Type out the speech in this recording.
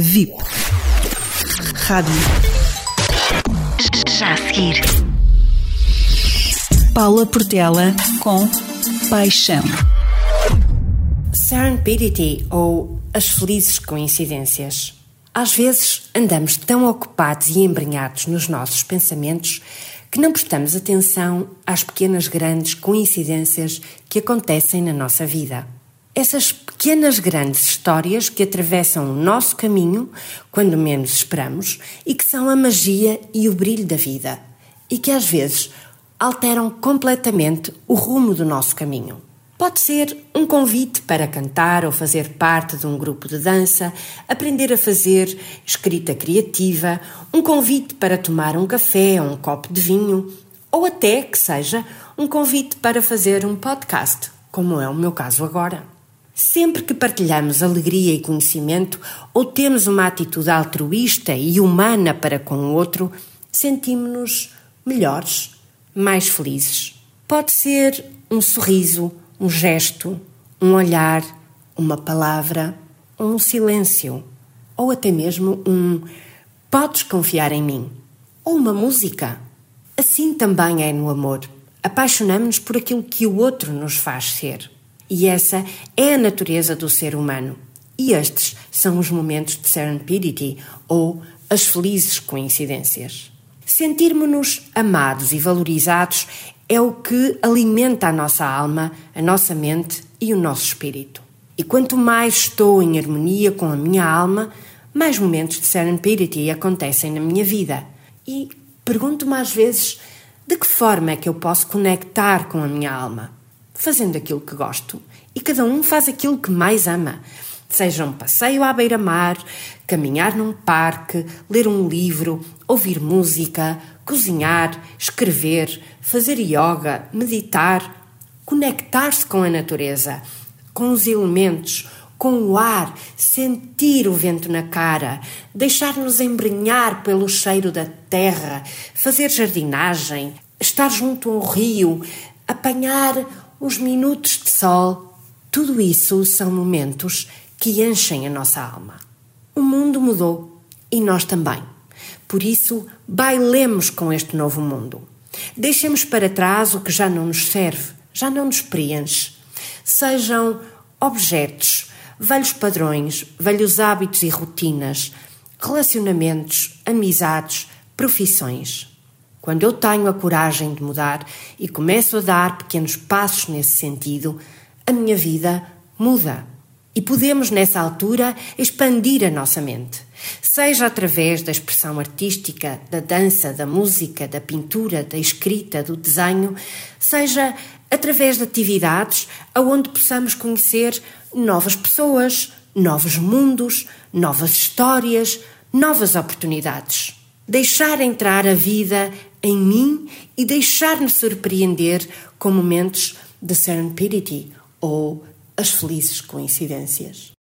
VIP. Rádio. Já a seguir. Paula Portela com Paixão. Serendipity ou as felizes coincidências. Às vezes andamos tão ocupados e embrenhados nos nossos pensamentos que não prestamos atenção às pequenas grandes coincidências que acontecem na nossa vida. Essas pequenas grandes histórias que atravessam o nosso caminho quando menos esperamos e que são a magia e o brilho da vida e que às vezes alteram completamente o rumo do nosso caminho. Pode ser um convite para cantar ou fazer parte de um grupo de dança, aprender a fazer escrita criativa, um convite para tomar um café ou um copo de vinho, ou até que seja um convite para fazer um podcast, como é o meu caso agora. Sempre que partilhamos alegria e conhecimento ou temos uma atitude altruísta e humana para com o outro, sentimos-nos melhores, mais felizes. Pode ser um sorriso, um gesto, um olhar, uma palavra, um silêncio, ou até mesmo um podes confiar em mim, ou uma música. Assim também é no amor. Apaixonamos-nos por aquilo que o outro nos faz ser. E essa é a natureza do ser humano. E estes são os momentos de serendipity, ou as felizes coincidências. Sentirmos-nos amados e valorizados é o que alimenta a nossa alma, a nossa mente e o nosso espírito. E quanto mais estou em harmonia com a minha alma, mais momentos de serendipity acontecem na minha vida. E pergunto-me às vezes de que forma é que eu posso conectar com a minha alma? Fazendo aquilo que gosto. E cada um faz aquilo que mais ama. Seja um passeio à beira-mar, caminhar num parque, ler um livro, ouvir música, cozinhar, escrever, fazer yoga, meditar, conectar-se com a natureza, com os elementos, com o ar, sentir o vento na cara, deixar-nos embrenhar pelo cheiro da terra, fazer jardinagem, estar junto a um rio, apanhar uns minutos de sol. Tudo isso são momentos que enchem a nossa alma. O mundo mudou e nós também. Por isso, bailemos com este novo mundo. Deixemos para trás o que já não nos serve, já não nos preenche. Sejam objetos, velhos padrões, velhos hábitos e rotinas, relacionamentos, amizades, profissões. Quando eu tenho a coragem de mudar e começo a dar pequenos passos nesse sentido, a minha vida muda. E podemos, nessa altura, expandir a nossa mente, seja através da expressão artística, da dança, da música, da pintura, da escrita, do desenho, seja através de atividades aonde possamos conhecer novas pessoas, novos mundos, novas histórias, novas oportunidades. Deixar entrar a vida em mim e deixar-me surpreender com momentos de serendipity ou as felizes coincidências.